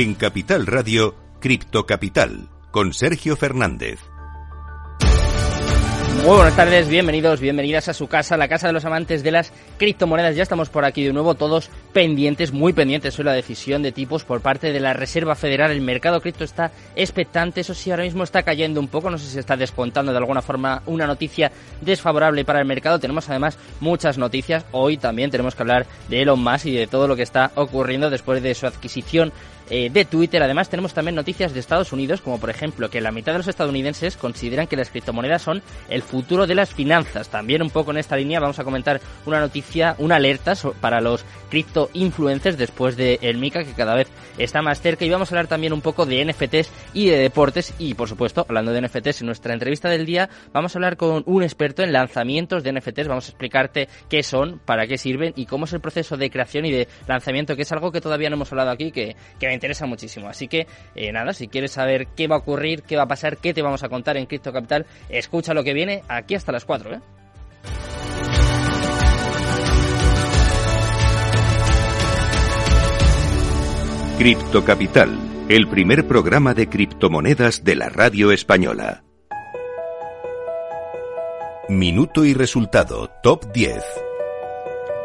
En Capital Radio, Cripto Capital, con Sergio Fernández. Muy buenas tardes, bienvenidos, bienvenidas a su casa, la casa de los amantes de las criptomonedas. Ya estamos por aquí de nuevo, todos pendientes, muy pendientes hoy la decisión de tipos por parte de la Reserva Federal. El mercado cripto está expectante, eso sí, ahora mismo está cayendo un poco, no sé si está descontando de alguna forma una noticia desfavorable para el mercado. Tenemos además muchas noticias. Hoy también tenemos que hablar de Elon Musk y de todo lo que está ocurriendo después de su adquisición eh, de Twitter. Además, tenemos también noticias de Estados Unidos, como por ejemplo que la mitad de los estadounidenses consideran que las criptomonedas son el futuro de las finanzas. También un poco en esta línea vamos a comentar una noticia, una alerta para los cripto influencers después de el Mica, que cada vez está más cerca. Y vamos a hablar también un poco de NFTs y de deportes. Y por supuesto, hablando de NFTs, en nuestra entrevista del día vamos a hablar con un experto en lanzamientos de NFTs. Vamos a explicarte qué son, para qué sirven y cómo es el proceso de creación y de lanzamiento, que es algo que todavía no hemos hablado aquí, que, que me interesa muchísimo. Así que, eh, nada, si quieres saber qué va a ocurrir, qué va a pasar, qué te vamos a contar en Cripto Capital, escucha lo que viene aquí hasta las 4, ¿eh? Cripto Capital, el primer programa de criptomonedas de la radio española. Minuto y resultado, top 10.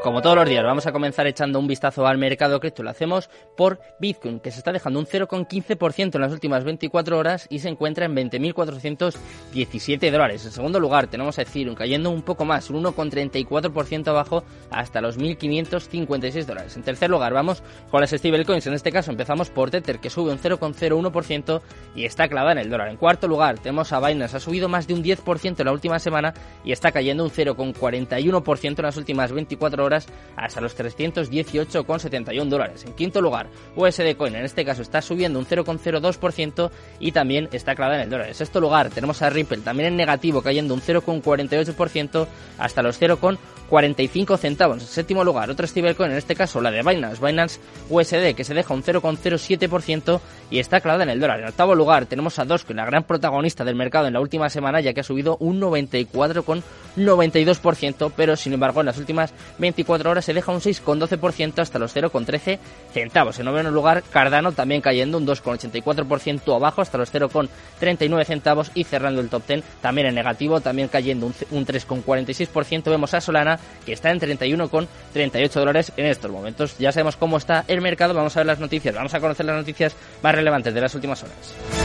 Como todos los días, vamos a comenzar echando un vistazo al mercado cripto. Lo hacemos por Bitcoin, que se está dejando un 0,15% en las últimas 24 horas y se encuentra en 20.417 dólares. En segundo lugar, tenemos a Ethereum cayendo un poco más, un 1,34% abajo hasta los 1.556 dólares. En tercer lugar, vamos con las stablecoins. En este caso, empezamos por Tether, que sube un 0,01% y está clavada en el dólar. En cuarto lugar, tenemos a Binance, ha subido más de un 10% en la última semana y está cayendo un 0,41% en las últimas 24 horas hasta los 318,71 dólares. En quinto lugar, USD Coin, en este caso está subiendo un 0,02% y también está clavada en el dólar. En sexto lugar, tenemos a Ripple, también en negativo, cayendo un 0,48% hasta los 0,45 centavos. En séptimo lugar, otro stablecoin, en este caso la de Binance, Binance USD, que se deja un 0,07% y está clavada en el dólar. En octavo lugar, tenemos a Dogecoin, la gran protagonista del mercado en la última semana, ya que ha subido un 94,92%, pero sin embargo en las últimas 24 horas se deja un 6,12% hasta los 0,13 centavos. En noveno lugar, Cardano también cayendo un 2,84% abajo hasta los 0,39 centavos y cerrando el top 10 también en negativo, también cayendo un 3,46%. Vemos a Solana que está en 31,38 dólares en estos momentos. Ya sabemos cómo está el mercado, vamos a ver las noticias, vamos a conocer las noticias más relevantes de las últimas horas.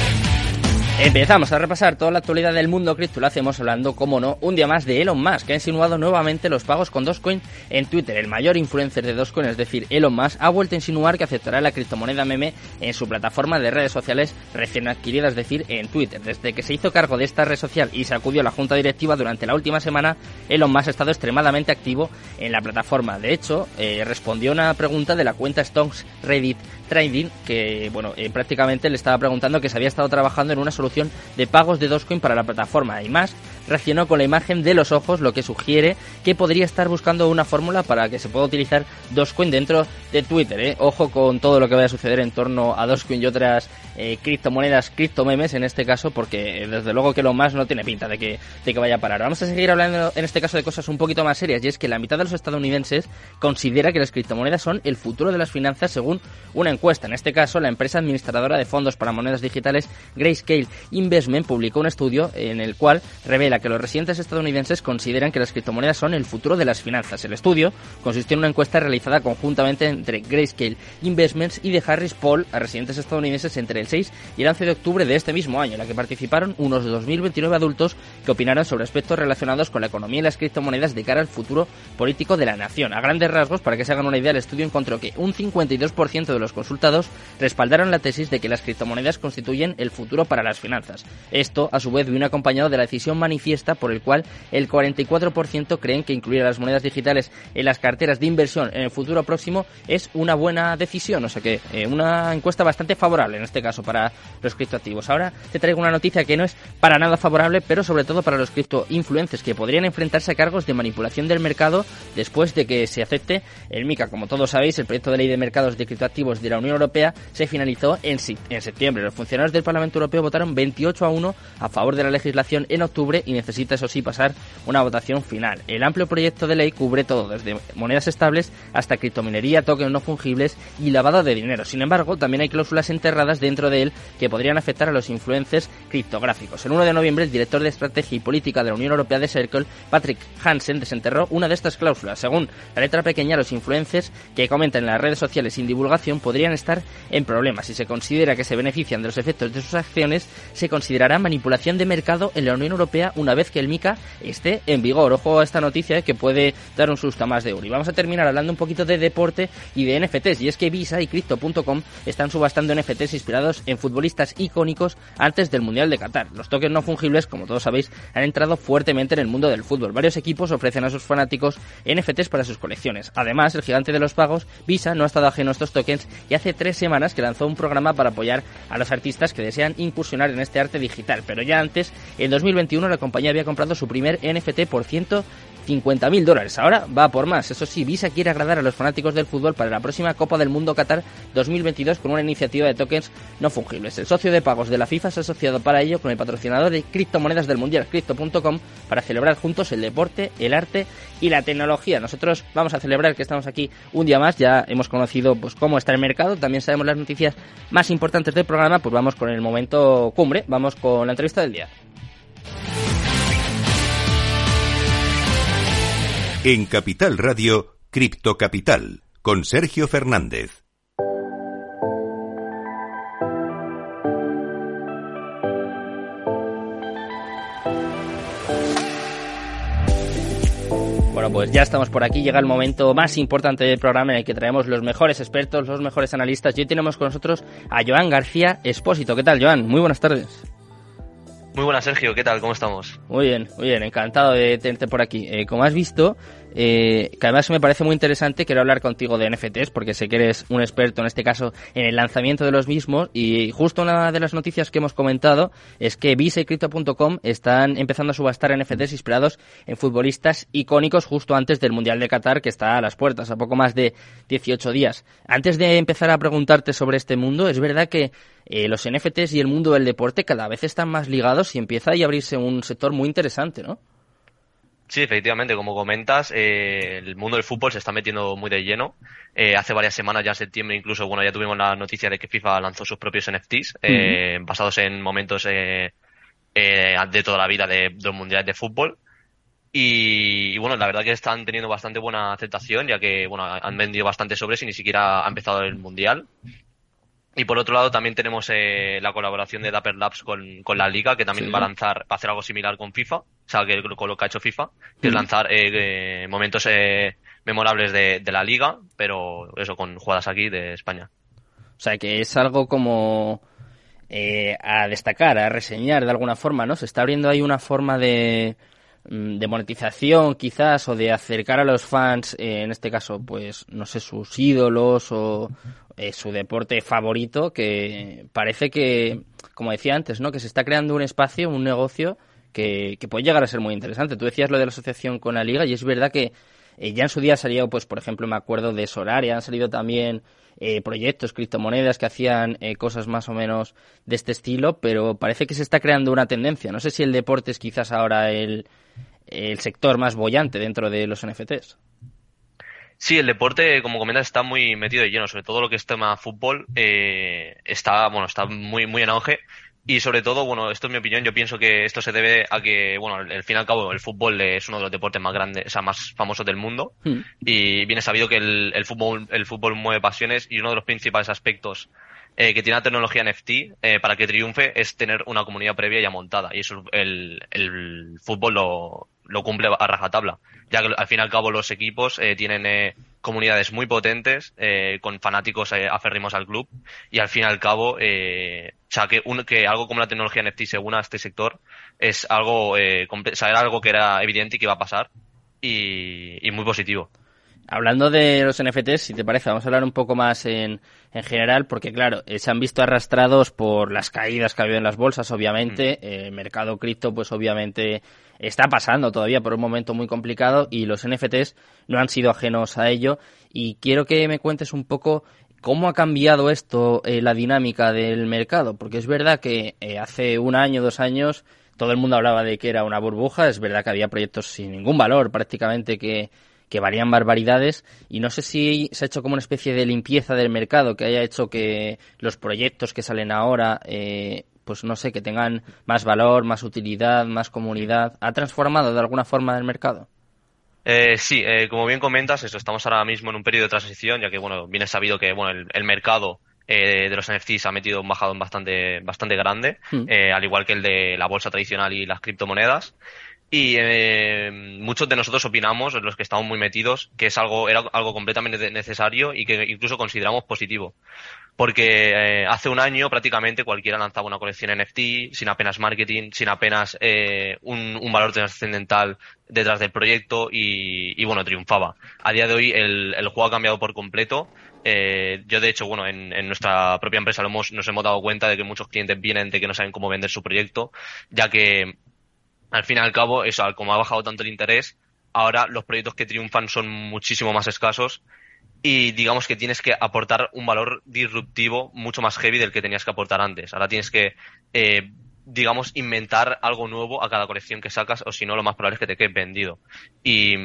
Empezamos a repasar toda la actualidad del mundo cripto. Lo hacemos hablando, como no, un día más de Elon Musk, que ha insinuado nuevamente los pagos con Dogecoin en Twitter. El mayor influencer de Dogecoin, es decir, Elon Musk, ha vuelto a insinuar que aceptará la criptomoneda meme en su plataforma de redes sociales recién adquirida, es decir, en Twitter. Desde que se hizo cargo de esta red social y se acudió a la junta directiva durante la última semana, Elon Musk ha estado extremadamente activo en la plataforma. De hecho, eh, respondió a una pregunta de la cuenta Stonks Reddit Trading, que bueno, eh, prácticamente le estaba preguntando que se había estado trabajando en una solución de pagos de Dogecoin para la plataforma. Y más, reaccionó con la imagen de los ojos, lo que sugiere que podría estar buscando una fórmula para que se pueda utilizar Dogecoin dentro de Twitter. ¿eh? Ojo con todo lo que vaya a suceder en torno a Dogecoin y otras eh, criptomonedas, criptomemes en este caso, porque desde luego que lo más no tiene pinta de que, de que vaya a parar. Vamos a seguir hablando en este caso de cosas un poquito más serias, y es que la mitad de los estadounidenses considera que las criptomonedas son el futuro de las finanzas según una encuesta. En este caso, la empresa administradora de fondos para monedas digitales Grayscale Investment publicó un estudio en el cual revela que los residentes estadounidenses consideran que las criptomonedas son el futuro de las finanzas. El estudio consistió en una encuesta realizada conjuntamente entre Grayscale Investments y de Harris Poll a residentes estadounidenses entre el 6 y el 11 de octubre de este mismo año, en la que participaron unos 2.029 adultos que opinaron sobre aspectos relacionados con la economía y las criptomonedas de cara al futuro político de la nación. A grandes rasgos, para que se hagan una idea, el estudio encontró que un 52% de los consultados respaldaron la tesis de que las criptomonedas constituyen el futuro para las finanzas. Esto, a su vez, vino acompañado de la decisión manifestada manifiesta por el cual el 44% creen que incluir a las monedas digitales en las carteras de inversión en el futuro próximo es una buena decisión. O sea que eh, una encuesta bastante favorable en este caso para los criptoactivos. Ahora te traigo una noticia que no es para nada favorable, pero sobre todo para los criptoinfluencers que podrían enfrentarse a cargos de manipulación del mercado después de que se acepte el MICA. Como todos sabéis, el proyecto de ley de mercados de criptoactivos de la Unión Europea se finalizó en, en septiembre. Los funcionarios del Parlamento Europeo votaron 28 a 1 a favor de la legislación en octubre y necesita, eso sí, pasar una votación final. El amplio proyecto de ley cubre todo, desde monedas estables hasta criptominería, tokens no fungibles y lavado de dinero. Sin embargo, también hay cláusulas enterradas dentro de él que podrían afectar a los influencers criptográficos. El 1 de noviembre, el director de Estrategia y Política de la Unión Europea de Circle, Patrick Hansen, desenterró una de estas cláusulas. Según la letra pequeña, los influencers que comentan en las redes sociales sin divulgación podrían estar en problemas. Si se considera que se benefician de los efectos de sus acciones, se considerará manipulación de mercado en la Unión Europea una vez que el MICA esté en vigor. Ojo a esta noticia eh, que puede dar un susto a más de uno. Y vamos a terminar hablando un poquito de deporte y de NFTs. Y es que Visa y Crypto.com están subastando NFTs inspirados en futbolistas icónicos antes del Mundial de Qatar. Los tokens no fungibles, como todos sabéis, han entrado fuertemente en el mundo del fútbol. Varios equipos ofrecen a sus fanáticos NFTs para sus colecciones. Además, el gigante de los pagos, Visa, no ha estado ajeno a estos tokens y hace tres semanas que lanzó un programa para apoyar a los artistas que desean incursionar en este arte digital. Pero ya antes, en 2021, la compañía había comprado su primer NFT por ciento 50.000 dólares. Ahora va por más. Eso sí, Visa quiere agradar a los fanáticos del fútbol para la próxima Copa del Mundo Qatar 2022 con una iniciativa de tokens no fungibles. El socio de pagos de la FIFA se ha asociado para ello con el patrocinador de criptomonedas del Mundial, Crypto.com, para celebrar juntos el deporte, el arte y la tecnología. Nosotros vamos a celebrar que estamos aquí un día más. Ya hemos conocido pues cómo está el mercado, también sabemos las noticias más importantes del programa. Pues vamos con el momento cumbre, vamos con la entrevista del día. En Capital Radio, Cripto Capital, con Sergio Fernández. Bueno, pues ya estamos por aquí, llega el momento más importante del programa en el que traemos los mejores expertos, los mejores analistas. Y hoy tenemos con nosotros a Joan García Espósito. ¿Qué tal, Joan? Muy buenas tardes. Muy buenas, Sergio. ¿Qué tal? ¿Cómo estamos? Muy bien, muy bien. Encantado de tenerte por aquí. Eh, como has visto, eh, que además me parece muy interesante, quiero hablar contigo de NFTs, porque sé que eres un experto en este caso en el lanzamiento de los mismos. Y justo una de las noticias que hemos comentado es que Visa y Crypto.com están empezando a subastar NFTs inspirados en futbolistas icónicos justo antes del Mundial de Qatar, que está a las puertas, a poco más de 18 días. Antes de empezar a preguntarte sobre este mundo, es verdad que eh, los NFTs y el mundo del deporte cada vez están más ligados y empieza a abrirse un sector muy interesante, ¿no? Sí, efectivamente, como comentas, eh, el mundo del fútbol se está metiendo muy de lleno. Eh, hace varias semanas, ya en septiembre incluso, bueno, ya tuvimos la noticia de que FIFA lanzó sus propios NFTs, basados en momentos de toda la vida de, los mundiales de fútbol. Y, y, bueno, la verdad que están teniendo bastante buena aceptación, ya que bueno, han vendido bastante sobres y ni siquiera ha empezado el mundial. Y por otro lado también tenemos eh, la colaboración de Dapper Labs con, con la liga, que también va a lanzar, va a hacer algo similar con FIFA, sea, que con lo que ha hecho FIFA, que es lanzar eh, momentos eh, memorables de, de, la liga, pero eso con jugadas aquí de España. O sea, que es algo como a destacar, a reseñar de alguna forma, ¿no? Se está abriendo ahí una forma de, mm, de monetización quizás o de acercar a los fans, en este caso, pues, no sé, sus ídolos o, eh, su deporte favorito, que parece que, como decía antes, ¿no? que se está creando un espacio, un negocio que, puede llegar a ser muy interesante. Tú decías lo de la asociación con la liga y es verdad que eh, ya en su día salió, pues, por ejemplo, me acuerdo de Solaria, han salido también eh, proyectos, criptomonedas que hacían cosas más o menos de este estilo, pero parece que se está creando una tendencia. No sé si el deporte es quizás ahora el, el sector más bollante dentro de los NFTs. Sí, el deporte, como comentas, está muy metido de lleno, sobre todo lo que es tema fútbol, eh, está, bueno, está muy, muy en auge. Y sobre todo, bueno, esto es mi opinión, yo pienso que esto se debe a que, bueno, al fin y al cabo, el fútbol es uno de los deportes más grandes, o sea, más famosos del mundo. Hmm. Y viene sabido que el, el, fútbol, el fútbol mueve pasiones y uno de los principales aspectos eh, que tiene la tecnología NFT eh, para que triunfe es tener una comunidad previa ya montada. Y eso el, el fútbol lo, lo cumple a rajatabla, ya que al fin y al cabo los equipos eh, tienen eh, comunidades muy potentes, eh, con fanáticos eh, aferrimos al club, y al fin y al cabo, eh, o sea, que, un, que algo como la tecnología NFT se a este sector es algo, o sea, era algo que era evidente y que iba a pasar, y muy positivo. Hablando de los NFTs, si te parece, vamos a hablar un poco más en, en general, porque claro, eh, se han visto arrastrados por las caídas que ha habido en las bolsas, obviamente. Mm. Eh, el mercado cripto, pues obviamente está pasando todavía por un momento muy complicado y los NFTs no han sido ajenos a ello. Y quiero que me cuentes un poco cómo ha cambiado esto, eh, la dinámica del mercado, porque es verdad que eh, hace un año, dos años, todo el mundo hablaba de que era una burbuja, es verdad que había proyectos sin ningún valor prácticamente que que valían barbaridades y no sé si se ha hecho como una especie de limpieza del mercado que haya hecho que los proyectos que salen ahora eh, pues no sé que tengan más valor más utilidad más comunidad ha transformado de alguna forma el mercado Eh, sí, eh, como bien comentas, eso, estamos ahora mismo en un periodo de transición, ya que, bueno, bien es sabido que, bueno, el, el mercado eh, de los NFTs ha metido un bajadón bastante, bastante grande, Mm. eh, al igual que el de la bolsa tradicional y las criptomonedas. Y eh, muchos de nosotros opinamos, los que estamos muy metidos, que es algo, era algo completamente necesario y que incluso consideramos positivo. Porque eh, hace un año prácticamente cualquiera lanzaba una colección NFT sin apenas marketing, sin apenas eh, un, un valor trascendental detrás del proyecto y, y, bueno, triunfaba. A día de hoy el, el juego ha cambiado por completo. Eh, yo de hecho, bueno, en, en nuestra propia empresa lo hemos, nos hemos dado cuenta de que muchos clientes vienen de que no saben cómo vender su proyecto, ya que al fin y al cabo, eso, como ha bajado tanto el interés, ahora los proyectos que triunfan son muchísimo más escasos y digamos que tienes que aportar un valor disruptivo mucho más heavy del que tenías que aportar antes. Ahora tienes que, eh, digamos, inventar algo nuevo a cada colección que sacas o si no, lo más probable es que te quede vendido. Y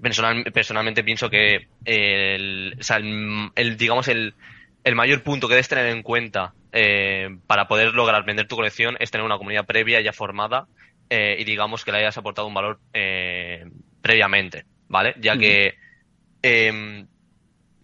personal, personalmente pienso que el, o sea, el, el, digamos, el, el mayor punto que debes tener en cuenta eh, para poder lograr vender tu colección es tener una comunidad previa ya formada eh, y digamos que le hayas aportado un valor eh, previamente, ¿vale? Ya que eh,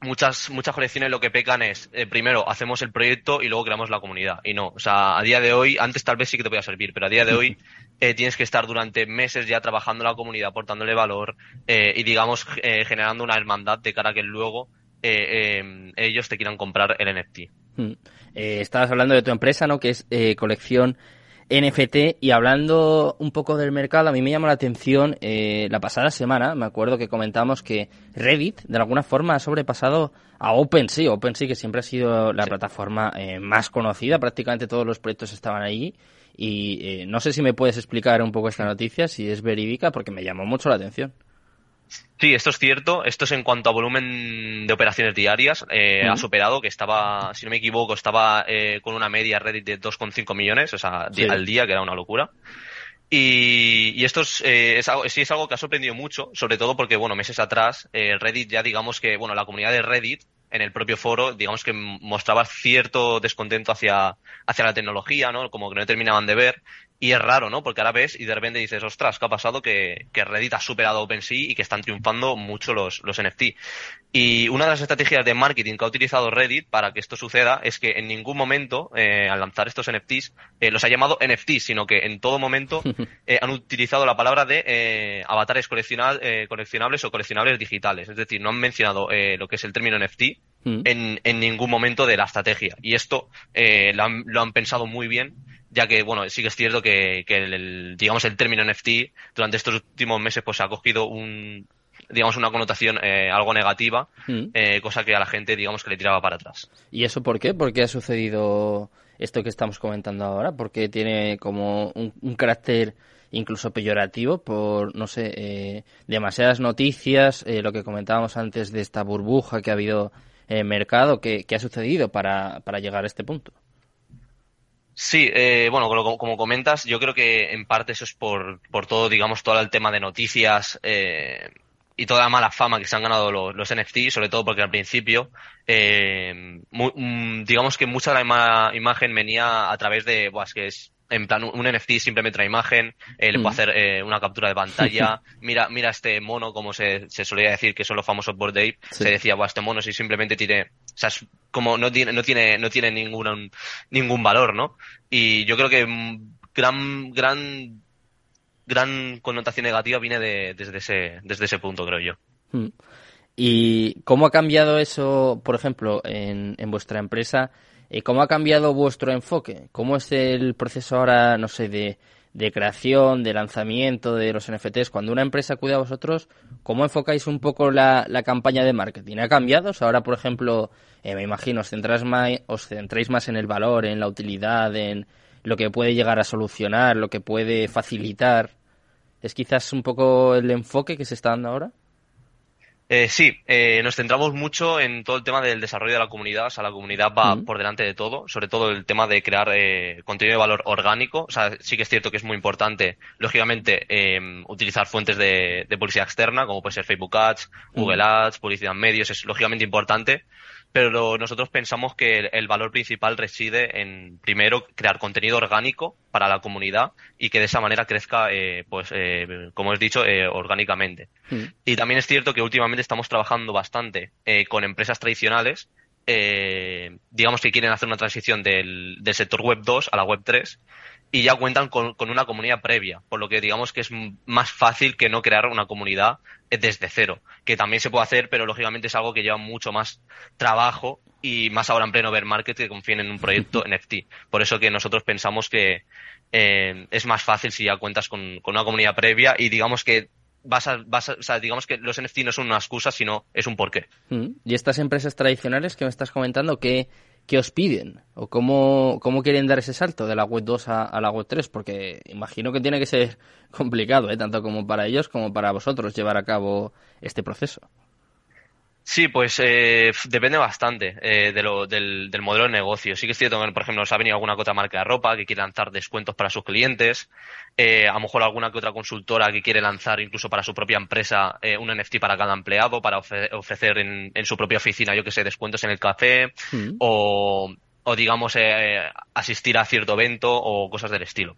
muchas, muchas colecciones lo que pecan es, eh, primero hacemos el proyecto y luego creamos la comunidad. Y no, o sea, a día de hoy, antes tal vez sí que te podía servir, pero a día de hoy tienes que estar durante meses ya trabajando en la comunidad, aportándole valor eh, y digamos generando una hermandad de cara a que luego eh, ellos te quieran comprar el NFT. Mm. Estabas hablando de tu empresa, ¿no? Que es colección NFT y hablando un poco del mercado, a mí me llamó la atención eh, la pasada semana, me acuerdo que comentamos que Reddit de alguna forma ha sobrepasado a OpenSea, OpenSea que siempre ha sido la Sí. plataforma eh, más conocida, prácticamente todos los proyectos estaban allí y eh, no sé si me puedes explicar un poco esta noticia, si es verídica, porque me llamó mucho la atención. Sí, esto es cierto. Esto es en cuanto a volumen de operaciones diarias. Eh. Ha superado, que estaba, si no me equivoco, estaba eh, con una media Reddit de 2,5 millones, o sea, Sí. al día, que era una locura. Y, y esto es, eh, es algo, sí es algo que ha sorprendido mucho, sobre todo porque, bueno, meses atrás, eh, Reddit ya digamos que, bueno, la comunidad de Reddit, en el propio foro, digamos que mostraba cierto descontento hacia, hacia la tecnología, ¿no? Como que no terminaban de ver. Y es raro, ¿no? Porque ahora ves y de repente dices, ostras, ¿qué ha pasado? Que, que Reddit ha superado OpenSea y que están triunfando mucho los, los NFT. Y una de las estrategias de marketing que ha utilizado Reddit para que esto suceda es que en ningún momento, eh, al lanzar estos NFTs, eh, los ha llamado NFTs, sino que en todo momento eh, han utilizado la palabra de eh, avatares eh, coleccionables o coleccionables digitales. Es decir, no han mencionado eh, lo que es el término NFT Mm. en, en ningún momento de la estrategia. Y esto eh, lo, han, lo han pensado muy bien, ya que, bueno, sí que es cierto que, que el, el, digamos, el término NFT durante estos últimos meses pues ha cogido un, digamos, una connotación eh, algo negativa, Mm. eh, cosa que a la gente, digamos, que le tiraba para atrás. ¿Y eso por qué? ¿Por qué ha sucedido esto que estamos comentando ahora? Porque tiene como un, un carácter incluso peyorativo por, no sé, eh, demasiadas noticias, eh, lo que comentábamos antes de esta burbuja que ha habido en el mercado, ¿qué, qué ha sucedido para, para llegar a este punto? Sí, eh, bueno, como, como comentas, yo creo que en parte eso es por, por todo, digamos, todo el tema de noticias eh, y toda la mala fama que se han ganado los, los NFT, sobre todo porque al principio, eh, mu- mm, digamos que mucha de la ima- imagen venía a través de, buah, es que es en plan un NFT simplemente trae imagen, eh, le Mm. puedo hacer eh, una captura de pantalla, mira, mira este mono, como se, se solía decir que son los famosos Bored Ape, Sí. se decía, buah, este mono si simplemente tiene, sea, es como no tiene, no tiene, no tiene ningún, ningún valor, ¿no? Y yo creo que gran, gran, gran connotación negativa viene de, desde ese, desde ese punto, creo yo. Mm. ¿Y cómo ha cambiado eso, por ejemplo, en, en vuestra empresa? Eh, ¿Cómo ha cambiado vuestro enfoque? ¿Cómo es el proceso ahora, no sé, de, de creación, de lanzamiento de los NFTs? Cuando una empresa acude a vosotros, ¿cómo enfocáis un poco la, campaña de marketing? ¿Ha cambiado? ahora, por ejemplo, eh, me imagino, os, más, os centráis más en el valor, en la utilidad, en lo que puede llegar a solucionar, lo que puede facilitar. ¿Es quizás un poco el enfoque que se está dando ahora? Eh, sí, eh, nos centramos mucho en todo el tema del desarrollo de la comunidad. O sea, la comunidad va por delante de todo, sobre todo el tema de crear eh, contenido de valor orgánico. O sea, sí que es cierto que es muy importante, lógicamente, em, utilizar fuentes de, publicidad externa, como puede ser Facebook Ads, Google Ads, publicidad en medios, es lógicamente importante pero nosotros pensamos que el, valor principal reside en, primero, crear contenido orgánico para la comunidad y que de esa manera crezca, eh, pues, eh, como he dicho, eh, orgánicamente. Hmm. Y también es cierto que últimamente estamos trabajando bastante con empresas tradicionales, digamos que quieren hacer una transición del, del sector web 2 a la web 3 y ya cuentan con, una comunidad previa, por lo que digamos que es más fácil que no crear una comunidad desde cero, que también se puede hacer, pero lógicamente es algo que lleva mucho más trabajo y más ahora en pleno bear market que confíen en un proyecto NFT. Por eso que nosotros pensamos que eh, es más fácil si ya cuentas con, una comunidad previa y digamos que vas a, vas o sea, digamos que los NFT no son una excusa, sino es un porqué. Mm. ¿Y estas empresas tradicionales que me estás comentando, qué, qué os piden? ¿O cómo, cómo quieren dar ese salto de la web 2 a, la web 3? Porque imagino que tiene que ser complicado, ¿eh? tanto como para ellos como para vosotros llevar a cabo este proceso. Sí, pues eh, depende bastante eh, de lo, del, modelo de negocio. Sí que es cierto que, por ejemplo, nos ha venido alguna que otra marca de ropa que quiere lanzar descuentos para sus clientes. Eh, a lo mejor alguna que otra consultora que quiere lanzar incluso para su propia empresa un NFT para cada empleado, para ofrecer en, su propia oficina, yo que sé, descuentos en el café mm. o, o, digamos, asistir a cierto evento o cosas del estilo.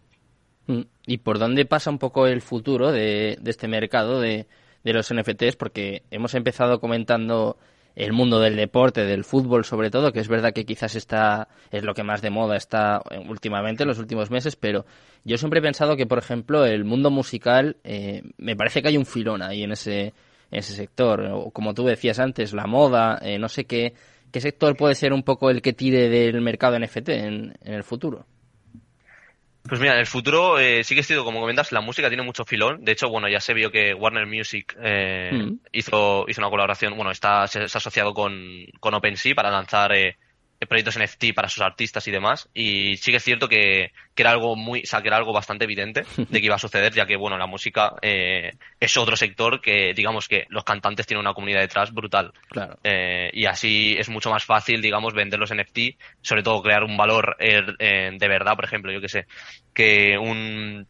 Mm. ¿Y por dónde pasa un poco el futuro de, de este mercado de de los NFTs porque hemos empezado comentando el mundo del deporte, del fútbol sobre todo, que es verdad que quizás está es lo que más de moda está últimamente en los últimos meses, pero yo siempre he pensado que, por ejemplo, el mundo musical eh, me parece que hay un filón ahí en ese en ese sector, o como tú decías antes, la moda, eh, no sé qué qué sector puede ser un poco el que tire del mercado NFT en el futuro. Pues mira, en el futuro eh, sí que sido, como comentas, la música tiene mucho filón. De hecho, bueno, ya se vio que Warner Music eh, mm. hizo, hizo una colaboración, bueno, está se, ha asociado con, con OpenSea para lanzar eh, proyectos NFT para sus artistas y demás. Y sí que es cierto que, que, era algo muy, o sea, que era algo bastante evidente de que iba a suceder, ya que bueno, la música eh, es otro sector que, digamos que los cantantes tienen una comunidad detrás brutal. Claro. Eh, y así es mucho más fácil, digamos, vender los NFT, sobre todo crear un valor eh, de verdad, por ejemplo, yo que sé, que un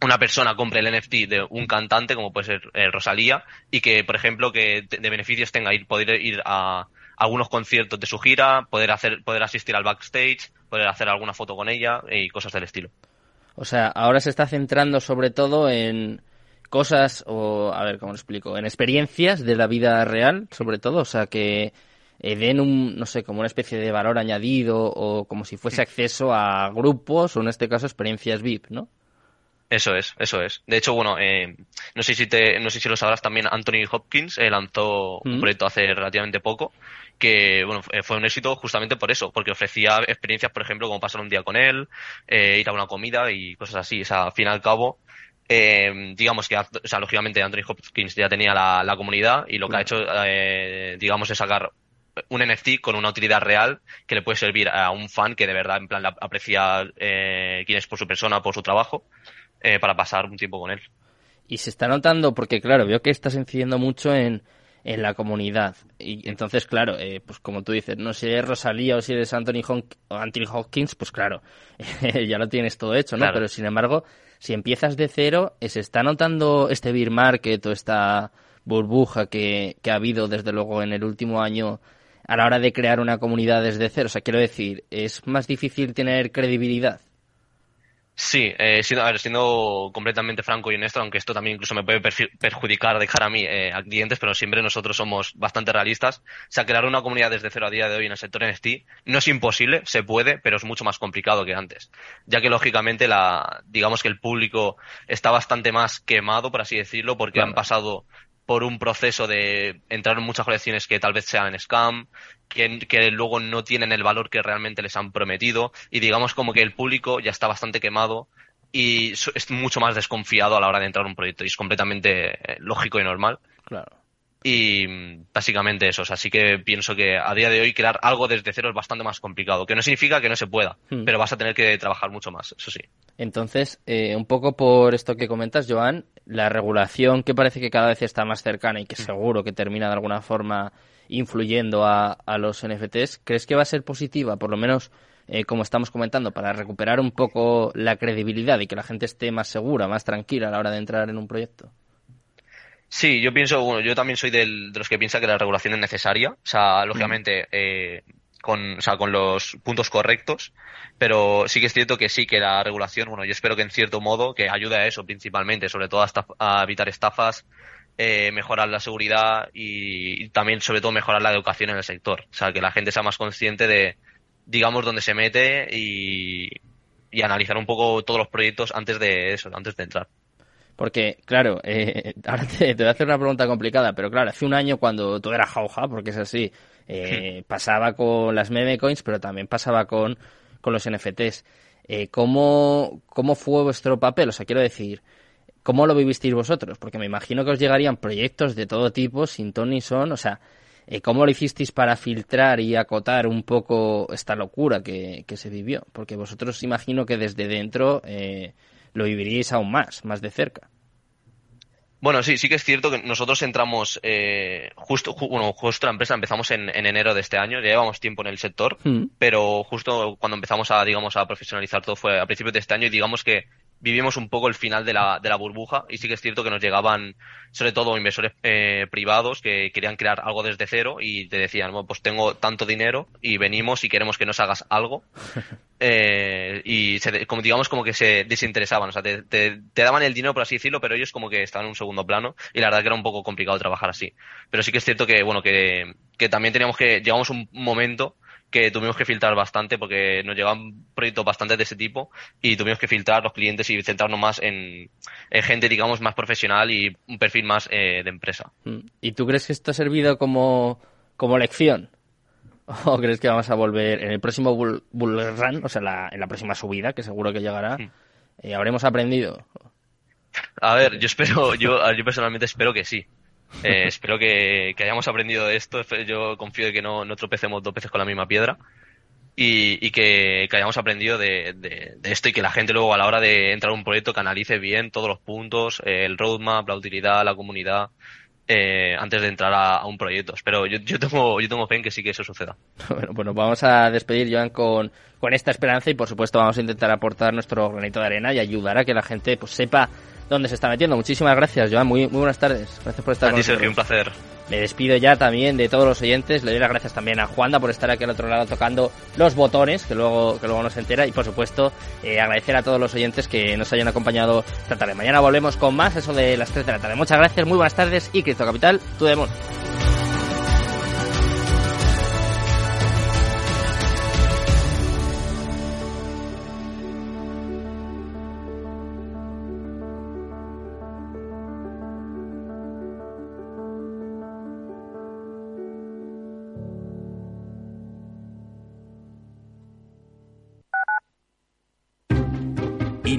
una persona compre el NFT de un cantante como puede ser Rosalía y que por ejemplo que de beneficios tenga ir poder ir a, algunos conciertos de su gira, poder hacer, poder asistir al backstage, poder hacer alguna foto con ella y cosas del estilo. O sea, ahora se está centrando sobre todo en cosas, o a ver cómo lo explico, en experiencias de la vida real, sobre todo, o sea, que eh, den un, no sé, como una especie de valor añadido o como si fuese acceso a grupos o en este caso experiencias VIP, ¿no? Eso es, eso es. De hecho, bueno, eh, no sé si te, no sé si lo sabrás también, Anthony Hopkins eh, lanzó un mm. proyecto hace relativamente poco que bueno fue un éxito justamente por eso, porque ofrecía experiencias, por ejemplo, como pasar un día con él, eh, ir a una comida y cosas así. O sea, al fin y al cabo, eh, digamos que, o sea, lógicamente Anthony Hopkins ya tenía la, la comunidad y lo que ha hecho, eh, digamos, es sacar un NFT con una utilidad real que le puede servir a un fan que de verdad, en plan, aprecia eh, quién es por su persona, por su trabajo, eh, para pasar un tiempo con él. Y se está notando, porque claro, veo que estás incidiendo mucho en en la comunidad. Y entonces, claro, eh, pues como tú dices, no si eres Rosalía o si eres Anthony, Anthony Hawkins, pues claro, ya lo tienes todo hecho, ¿no? Pero sin embargo, si empiezas de cero, eh, se está notando este beer market o esta burbuja que, que ha habido desde luego en el último año a la hora de crear una comunidad desde cero. O sea, quiero decir, es más difícil tener credibilidad. Sí, eh, siendo, a ver, siendo completamente franco y honesto, aunque esto también incluso me puede perjudicar dejar a mí eh, a clientes, pero siempre nosotros somos bastante realistas. O sea, crear una comunidad desde cero a día de hoy en el sector NFT no es imposible, se puede, pero es mucho más complicado que antes. Ya que lógicamente la, digamos que el público está bastante más quemado, por así decirlo, porque han pasado por un proceso de entrar en muchas colecciones que tal vez sean scam, que, que, luego no tienen el valor que realmente les han prometido y digamos como que el público ya está bastante quemado y es mucho más desconfiado a la hora de entrar en un proyecto y es completamente eh, lógico y normal. Claro. Y básicamente eso, así que pienso que a día de hoy crear algo desde cero es bastante más complicado, que no significa que no se pueda, hmm. pero vas a tener que trabajar mucho más, eso sí. Entonces, eh, un poco por esto que comentas, Joan, la regulación que parece que cada vez está más cercana y que hmm. seguro que termina de alguna forma influyendo a, a los NFTs, ¿crees que va a ser positiva, por lo menos eh, como estamos comentando, para recuperar un poco la credibilidad y que la gente esté más segura, más tranquila a la hora de entrar en un proyecto? Sí, yo pienso, bueno, yo también soy de los que piensa que la regulación es necesaria, o sea, lógicamente, eh, con, o sea, con los puntos correctos, pero sí que es cierto que sí que la regulación, bueno, yo espero que en cierto modo que ayude a eso principalmente, sobre todo a, evitar estafas, eh, mejorar la seguridad y, y, también, sobre todo, mejorar la educación en el sector, o sea, que la gente sea más consciente de, digamos, dónde se mete y, y analizar un poco todos los proyectos antes de eso, antes de entrar. Porque, claro, eh, ahora te, voy a hacer una pregunta complicada, pero claro, hace un año cuando todo era jauja, porque es así, eh, pasaba con las meme coins, pero también pasaba con, con los NFTs. Eh, ¿cómo, ¿Cómo fue vuestro papel? O sea, quiero decir, ¿cómo lo vivisteis vosotros? Porque me imagino que os llegarían proyectos de todo tipo, sin ton ni son, o sea, eh, ¿Cómo lo hicisteis para filtrar y acotar un poco esta locura que, se vivió? Porque vosotros imagino que desde dentro eh, lo viviríais aún más, más de cerca. Bueno, sí, sí que es cierto que nosotros entramos eh, justo, bueno, justo la empresa empezamos en, enero de este año, ya llevamos tiempo en el sector, mm. pero justo cuando empezamos a, digamos, a profesionalizar todo fue a principios de este año y digamos que vivimos un poco el final de la, de la burbuja y sí que es cierto que nos llegaban sobre todo inversores eh, privados que querían crear algo desde cero y te decían, bueno, pues tengo tanto dinero y venimos y queremos que nos hagas algo. Eh, y como digamos como que se desinteresaban, o sea, te, te, daban el dinero por así decirlo, pero ellos como que estaban en un segundo plano y la verdad que era un poco complicado trabajar así. Pero sí que es cierto que, bueno, que, que también teníamos que, llegamos un momento que tuvimos que filtrar bastante porque nos llegaban proyectos bastante de ese tipo y tuvimos que filtrar los clientes y centrarnos más en, gente, digamos, más profesional y un perfil más eh, de empresa. Mm. ¿Y tú crees que esto ha servido como, como lección? ¿O crees que vamos a volver en el próximo bull, run, o sea, en la próxima subida, que seguro que llegará, mm. eh, habremos aprendido? A ver, yo espero, yo, yo personalmente espero que sí. Eh, espero que, hayamos aprendido de esto. Yo confío en que no, no tropecemos dos veces con la misma piedra y, que, hayamos aprendido de, esto y que la gente luego a la hora de entrar a un proyecto canalice bien todos los puntos, eh, el roadmap, la utilidad, la comunidad. Eh, antes de entrar a, un proyecto. Pero yo, yo, tengo, yo tengo fe en que sí que eso suceda. Bueno, bueno vamos a despedir, Joan, con, con esta esperanza y por supuesto vamos a intentar aportar nuestro granito de arena y ayudar a que la gente pues sepa dónde se está metiendo. Muchísimas gracias, Joan. Muy, muy buenas tardes. Gracias por estar con nosotros. un placer. Me despido ya también de todos los oyentes. Le doy las gracias también a Juanda por estar aquí al otro lado tocando los botones, que luego, que luego nos entera. Y por supuesto, eh, agradecer a todos los oyentes que nos hayan acompañado esta tarde. Mañana volvemos con más, eso de las 3 de la tarde. Muchas gracias, muy buenas tardes y Cristo Capital, tu demon.